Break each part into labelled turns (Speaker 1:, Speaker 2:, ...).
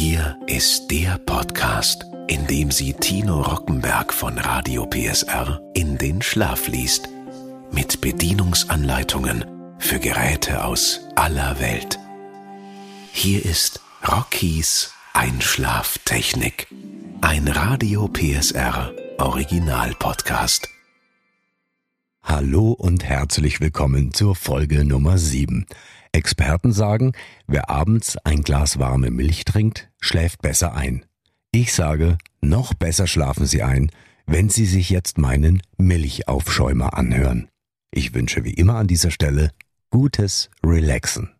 Speaker 1: Hier ist der Podcast, in dem sie Tino Rockenberg von Radio PSR in den Schlaf liest. Mit Bedienungsanleitungen für Geräte aus aller Welt. Hier ist Rockies Einschlaftechnik. Ein Radio PSR Original Podcast.
Speaker 2: Hallo und herzlich willkommen zur Folge Nummer 7. Experten sagen, wer abends ein Glas warme Milch trinkt, schläft besser ein. Ich sage, noch besser schlafen Sie ein, wenn Sie sich jetzt meinen Milchaufschäumer anhören. Ich wünsche wie immer an dieser Stelle gutes Relaxen.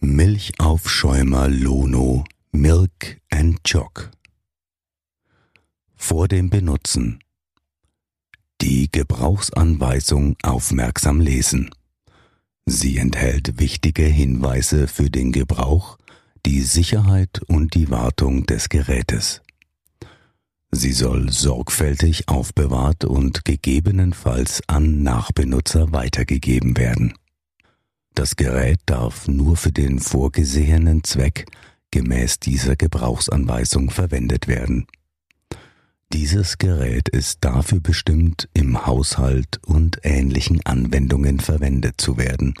Speaker 2: Milchaufschäumer Lono Milk and Choc. Vor dem Benutzen. Die Gebrauchsanweisung aufmerksam lesen. Sie enthält wichtige Hinweise für den Gebrauch, die Sicherheit und die Wartung des Gerätes. Sie soll sorgfältig aufbewahrt und gegebenenfalls an Nachbenutzer weitergegeben werden. Das Gerät darf nur für den vorgesehenen Zweck gemäß dieser Gebrauchsanweisung verwendet werden. Dieses Gerät ist dafür bestimmt, im Haushalt und ähnlichen Anwendungen verwendet zu werden,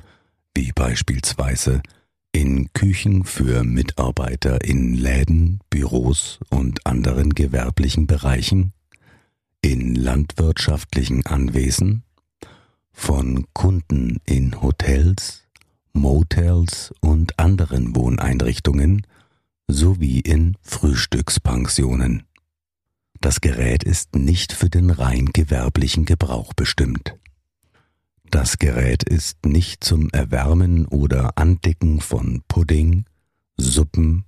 Speaker 2: wie beispielsweise in Küchen für Mitarbeiter in Läden, Büros und anderen gewerblichen Bereichen, in landwirtschaftlichen Anwesen, von Kunden in Hotels, Motels und anderen Wohneinrichtungen sowie in Frühstückspensionen. Das Gerät ist nicht für den rein gewerblichen Gebrauch bestimmt. Das Gerät ist nicht zum Erwärmen oder Andicken von Pudding, Suppen,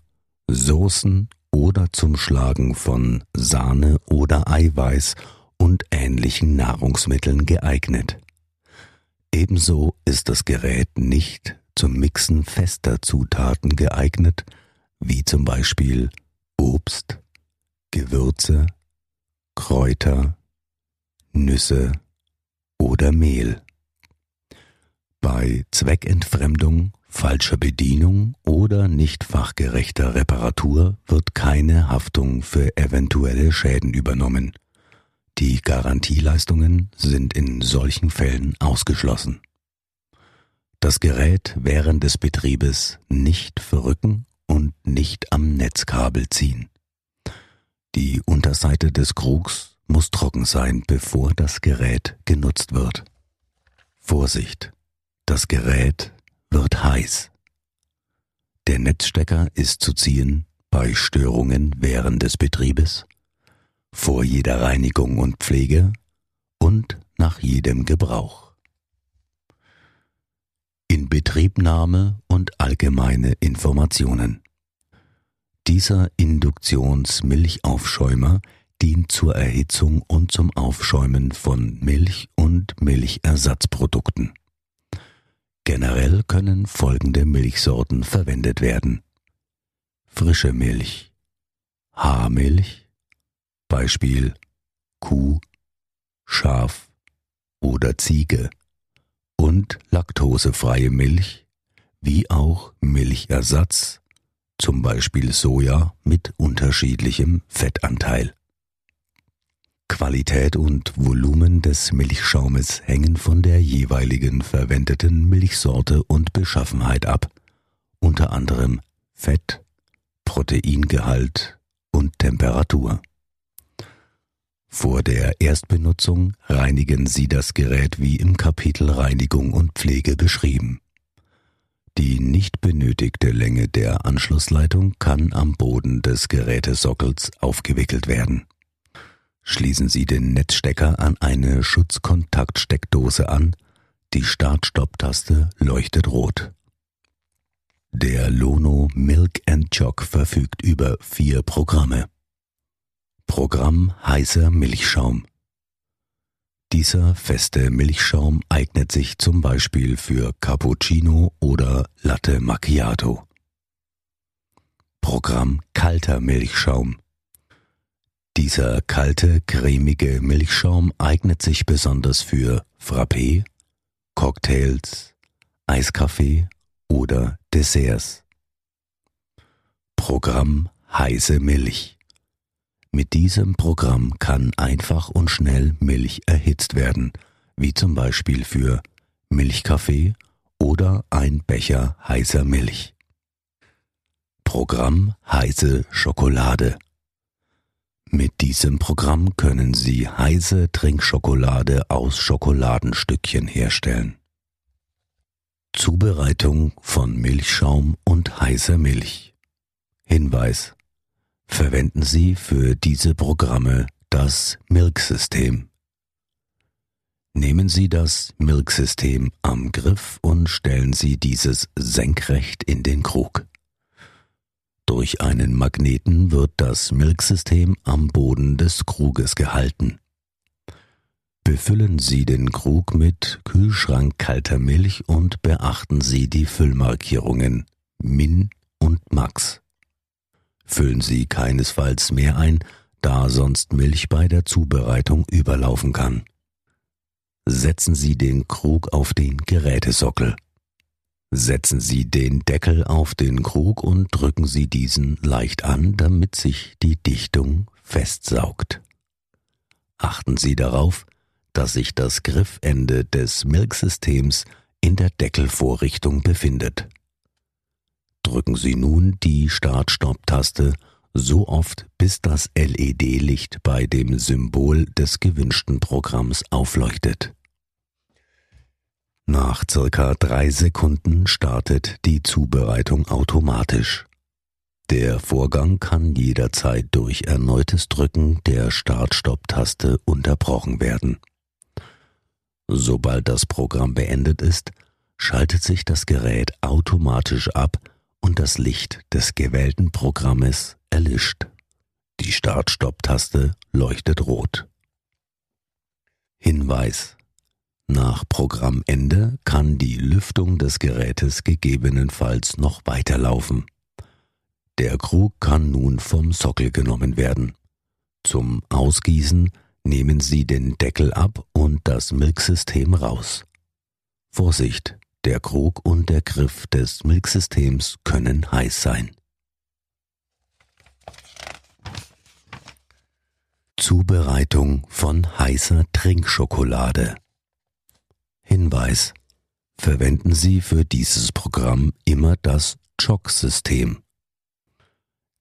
Speaker 2: Soßen oder zum Schlagen von Sahne oder Eiweiß und ähnlichen Nahrungsmitteln geeignet. Ebenso ist das Gerät nicht zum Mixen fester Zutaten geeignet, wie zum Beispiel Obst, Gewürze, Kräuter, Nüsse oder Mehl. Bei Zweckentfremdung, falscher Bedienung oder nicht fachgerechter Reparatur wird keine Haftung für eventuelle Schäden übernommen. Die Garantieleistungen sind in solchen Fällen ausgeschlossen. Das Gerät während des Betriebes nicht verrücken und nicht am Netzkabel ziehen. Die Unterseite des Krugs muss trocken sein, bevor das Gerät genutzt wird. Vorsicht! Das Gerät wird heiß. Der Netzstecker ist zu ziehen bei Störungen während des Betriebes, vor jeder Reinigung und Pflege und nach jedem Gebrauch. Inbetriebnahme und allgemeine Informationen. Dieser Induktionsmilchaufschäumer dient zur Erhitzung und zum Aufschäumen von Milch und Milchersatzprodukten. Generell können folgende Milchsorten verwendet werden. Frische Milch, Haarmilch, Beispiel Kuh, Schaf oder Ziege und laktosefreie Milch, wie auch Milchersatz, zum Beispiel Soja mit unterschiedlichem Fettanteil. Qualität und Volumen des Milchschaumes hängen von der jeweiligen verwendeten Milchsorte und Beschaffenheit ab, unter anderem Fett, Proteingehalt und Temperatur. Vor der Erstbenutzung reinigen Sie das Gerät wie im Kapitel Reinigung und Pflege beschrieben. Nicht benötigte Länge der Anschlussleitung kann am Boden des Gerätesockels aufgewickelt werden. Schließen Sie den Netzstecker an eine Schutzkontaktsteckdose an, die Start-Stopp-Taste leuchtet rot. Der Lono Milk and Choc verfügt über vier Programme. Programm heißer Milchschaum. Dieser feste Milchschaum eignet sich zum Beispiel für Cappuccino oder Latte Macchiato. Programm kalter Milchschaum. Dieser kalte, cremige Milchschaum eignet sich besonders für Frappé, Cocktails, Eiskaffee oder Desserts. Programm Heiße Milch. Mit diesem Programm kann einfach und schnell Milch erhitzt werden, wie zum Beispiel für Milchkaffee oder ein Becher heißer Milch. Programm heiße Schokolade. Mit diesem Programm können Sie heiße Trinkschokolade aus Schokoladenstückchen herstellen. Zubereitung von Milchschaum und heißer Milch. Hinweis. Verwenden Sie für diese Programme das Milk-System. Nehmen Sie das Milk-System am Griff und stellen Sie dieses senkrecht in den Krug. Durch einen Magneten wird das Milksystem am Boden des Kruges gehalten. Befüllen Sie den Krug mit kühlschrankkalter Milch und beachten Sie die Füllmarkierungen Min und Max. Füllen Sie keinesfalls mehr ein, da sonst Milch bei der Zubereitung überlaufen kann. Setzen Sie den Krug auf den Gerätesockel. Setzen Sie den Deckel auf den Krug und drücken Sie diesen leicht an, damit sich die Dichtung festsaugt. Achten Sie darauf, dass sich das Griffende des Milksystems in der Deckelvorrichtung befindet. Drücken Sie nun die Start-Stopp-Taste so oft, bis das LED-Licht bei dem Symbol des gewünschten Programms aufleuchtet. Nach circa drei Sekunden startet die Zubereitung automatisch. Der Vorgang kann jederzeit durch erneutes Drücken der Start-Stopp-Taste unterbrochen werden. Sobald das Programm beendet ist, schaltet sich das Gerät automatisch ab und das Licht des gewählten Programmes erlischt. Die Start-Stopp-Taste leuchtet rot. Hinweis nach Programmende kann die Lüftung des Gerätes gegebenenfalls noch weiterlaufen. Der Krug kann nun vom Sockel genommen werden. Zum Ausgießen nehmen Sie den Deckel ab und das Milksystem raus. Vorsicht, der Krug und der Griff des Milksystems können heiß sein. Zubereitung von heißer Trinkschokolade Hinweis. Verwenden Sie für dieses Programm immer das Chock-System.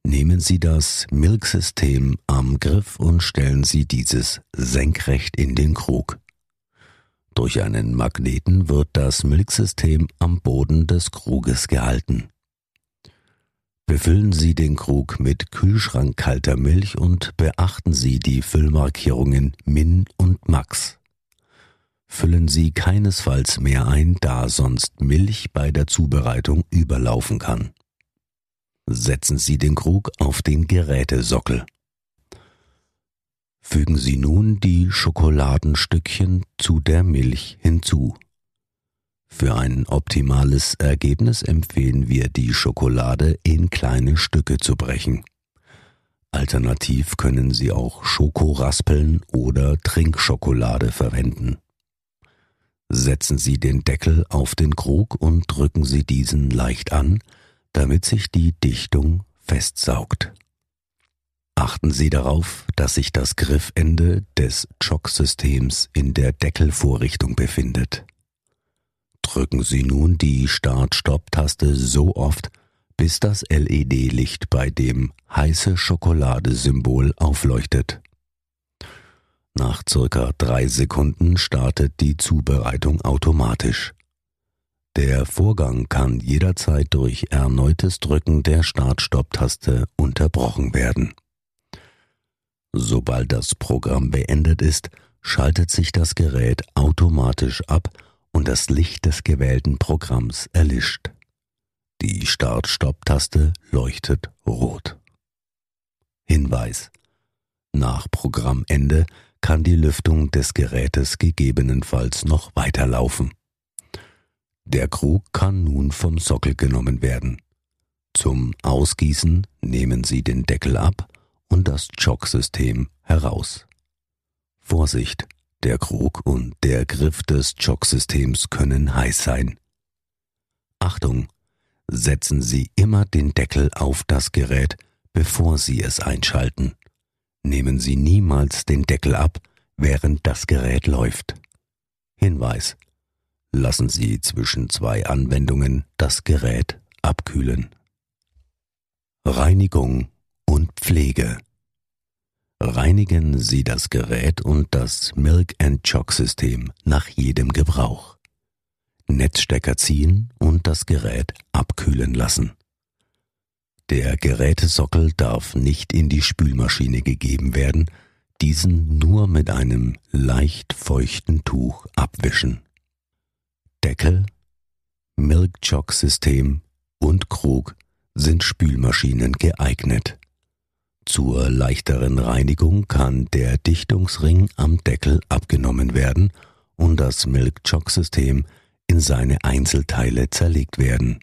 Speaker 2: Nehmen Sie das Milk-System am Griff und stellen Sie dieses senkrecht in den Krug. Durch einen Magneten wird das Milksystem am Boden des Kruges gehalten. Befüllen Sie den Krug mit kühlschrankkalter Milch und beachten Sie die Füllmarkierungen Min und Max füllen Sie keinesfalls mehr ein, da sonst Milch bei der Zubereitung überlaufen kann. Setzen Sie den Krug auf den Gerätesockel. Fügen Sie nun die Schokoladenstückchen zu der Milch hinzu. Für ein optimales Ergebnis empfehlen wir, die Schokolade in kleine Stücke zu brechen. Alternativ können Sie auch Schokoraspeln oder Trinkschokolade verwenden. Setzen Sie den Deckel auf den Krug und drücken Sie diesen leicht an, damit sich die Dichtung festsaugt. Achten Sie darauf, dass sich das Griffende des Chock-Systems in der Deckelvorrichtung befindet. Drücken Sie nun die Start-Stopp-Taste so oft, bis das LED-Licht bei dem heiße Schokolade-Symbol aufleuchtet. Nach circa drei Sekunden startet die Zubereitung automatisch. Der Vorgang kann jederzeit durch erneutes Drücken der Start-Stopp-Taste unterbrochen werden. Sobald das Programm beendet ist, schaltet sich das Gerät automatisch ab und das Licht des gewählten Programms erlischt. Die Start-Stopp-Taste leuchtet rot. Hinweis. Nach Programmende kann die Lüftung des Gerätes gegebenenfalls noch weiterlaufen. Der Krug kann nun vom Sockel genommen werden. Zum Ausgießen nehmen Sie den Deckel ab und das Chock-System heraus. Vorsicht, der Krug und der Griff des Chock-Systems können heiß sein. Achtung, setzen Sie immer den Deckel auf das Gerät, bevor Sie es einschalten. Nehmen Sie niemals den Deckel ab, während das Gerät läuft. Hinweis. Lassen Sie zwischen zwei Anwendungen das Gerät abkühlen. Reinigung und Pflege. Reinigen Sie das Gerät und das Milk and Chock System nach jedem Gebrauch. Netzstecker ziehen und das Gerät abkühlen lassen. Der Gerätesockel darf nicht in die Spülmaschine gegeben werden, diesen nur mit einem leicht feuchten Tuch abwischen. Deckel, Milk Chock System und Krug sind Spülmaschinen geeignet. Zur leichteren Reinigung kann der Dichtungsring am Deckel abgenommen werden und das Milk-Chock-System in seine Einzelteile zerlegt werden.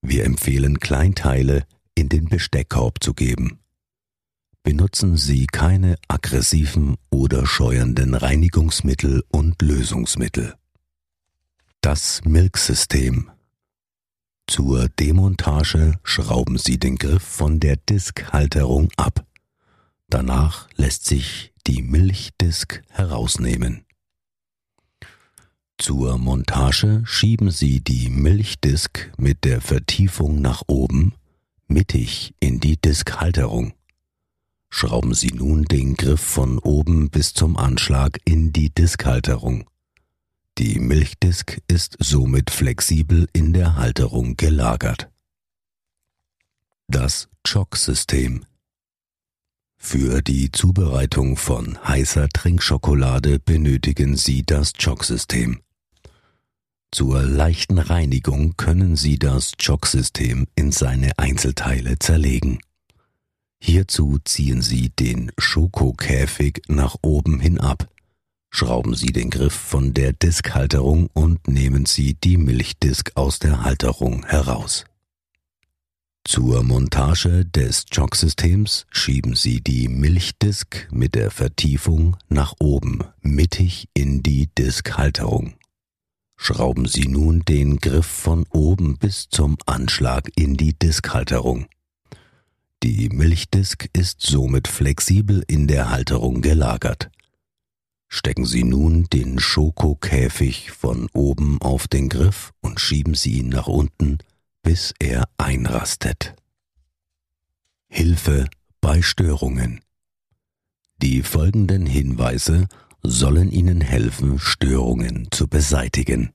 Speaker 2: Wir empfehlen Kleinteile in den Besteckkorb zu geben. Benutzen Sie keine aggressiven oder scheuernden Reinigungsmittel und Lösungsmittel. Das Milksystem zur Demontage schrauben Sie den Griff von der Diskhalterung ab. Danach lässt sich die Milchdisk herausnehmen. Zur Montage schieben Sie die Milchdisk mit der Vertiefung nach oben mittig in die Diskhalterung. Schrauben Sie nun den Griff von oben bis zum Anschlag in die Diskhalterung. Die Milchdisk ist somit flexibel in der Halterung gelagert. Das Chock-System Für die Zubereitung von heißer Trinkschokolade benötigen Sie das Chock-System. Zur leichten Reinigung können Sie das Chock-System in seine Einzelteile zerlegen. Hierzu ziehen Sie den Schokokäfig nach oben hin ab Schrauben Sie den Griff von der Diskhalterung und nehmen Sie die Milchdisk aus der Halterung heraus. Zur Montage des Chock-Systems schieben Sie die Milchdisk mit der Vertiefung nach oben mittig in die Diskhalterung. Schrauben Sie nun den Griff von oben bis zum Anschlag in die Diskhalterung. Die Milchdisk ist somit flexibel in der Halterung gelagert. Stecken Sie nun den Schokokäfig von oben auf den Griff und schieben Sie ihn nach unten, bis er einrastet. Hilfe bei Störungen. Die folgenden Hinweise sollen Ihnen helfen, Störungen zu beseitigen.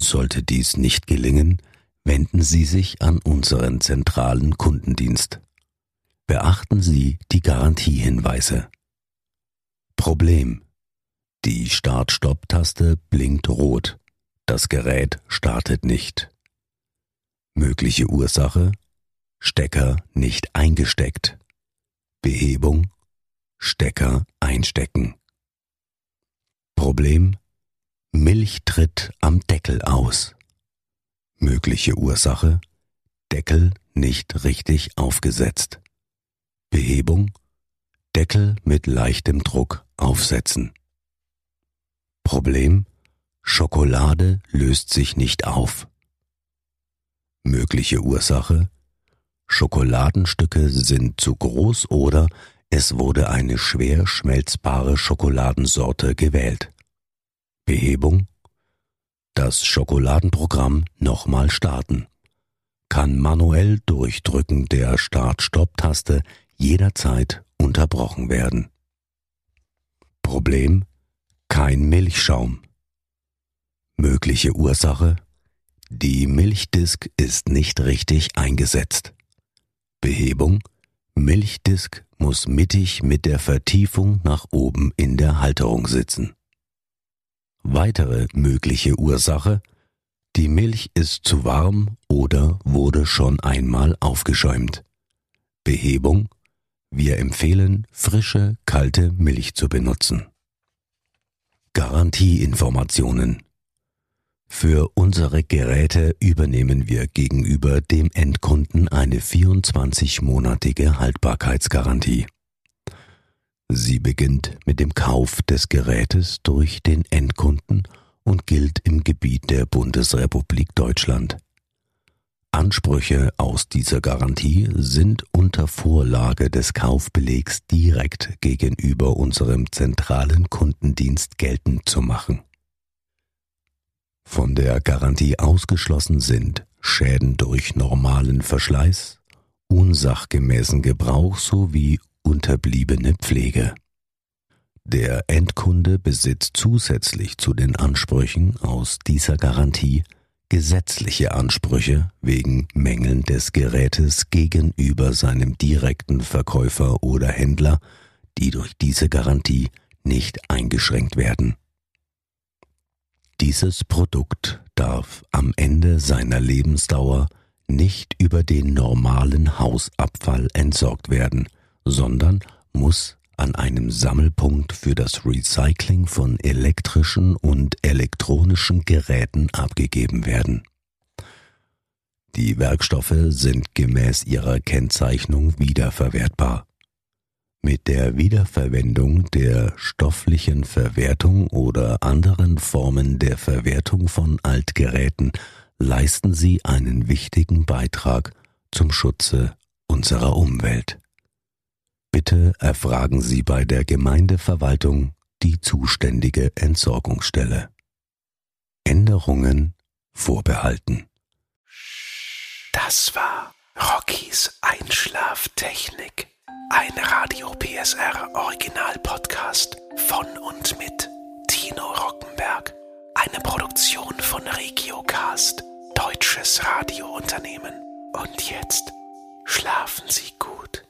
Speaker 2: Sollte dies nicht gelingen, wenden Sie sich an unseren zentralen Kundendienst. Beachten Sie die Garantiehinweise. Problem die Start-Stopp-Taste blinkt rot. Das Gerät startet nicht. Mögliche Ursache Stecker nicht eingesteckt. Behebung Stecker einstecken. Problem Milch tritt am Deckel aus. Mögliche Ursache Deckel nicht richtig aufgesetzt. Behebung Deckel mit leichtem Druck aufsetzen. Problem Schokolade löst sich nicht auf. Mögliche Ursache Schokoladenstücke sind zu groß oder es wurde eine schwer schmelzbare Schokoladensorte gewählt. Behebung Das Schokoladenprogramm nochmal starten. Kann manuell durch Drücken der Start-Stopp-Taste jederzeit unterbrochen werden. Problem kein Milchschaum. Mögliche Ursache? Die Milchdisk ist nicht richtig eingesetzt. Behebung? Milchdisk muss mittig mit der Vertiefung nach oben in der Halterung sitzen. Weitere mögliche Ursache? Die Milch ist zu warm oder wurde schon einmal aufgeschäumt. Behebung? Wir empfehlen, frische, kalte Milch zu benutzen. Garantieinformationen. Für unsere Geräte übernehmen wir gegenüber dem Endkunden eine 24-monatige Haltbarkeitsgarantie. Sie beginnt mit dem Kauf des Gerätes durch den Endkunden und gilt im Gebiet der Bundesrepublik Deutschland. Ansprüche aus dieser Garantie sind unter Vorlage des Kaufbelegs direkt gegenüber unserem zentralen Kundendienst geltend zu machen. Von der Garantie ausgeschlossen sind Schäden durch normalen Verschleiß, unsachgemäßen Gebrauch sowie unterbliebene Pflege. Der Endkunde besitzt zusätzlich zu den Ansprüchen aus dieser Garantie gesetzliche Ansprüche wegen Mängeln des Gerätes gegenüber seinem direkten Verkäufer oder Händler, die durch diese Garantie nicht eingeschränkt werden. Dieses Produkt darf am Ende seiner Lebensdauer nicht über den normalen Hausabfall entsorgt werden, sondern muss an einem Sammelpunkt für das Recycling von elektrischen und elektronischen Geräten abgegeben werden. Die Werkstoffe sind gemäß ihrer Kennzeichnung wiederverwertbar. Mit der Wiederverwendung der stofflichen Verwertung oder anderen Formen der Verwertung von Altgeräten leisten sie einen wichtigen Beitrag zum Schutze unserer Umwelt. Bitte erfragen Sie bei der Gemeindeverwaltung die zuständige Entsorgungsstelle. Änderungen vorbehalten.
Speaker 1: Das war Rockys Einschlaftechnik. Ein Radio PSR Original Podcast von und mit Tino Rockenberg. Eine Produktion von Regiocast, deutsches Radiounternehmen. Und jetzt schlafen Sie gut.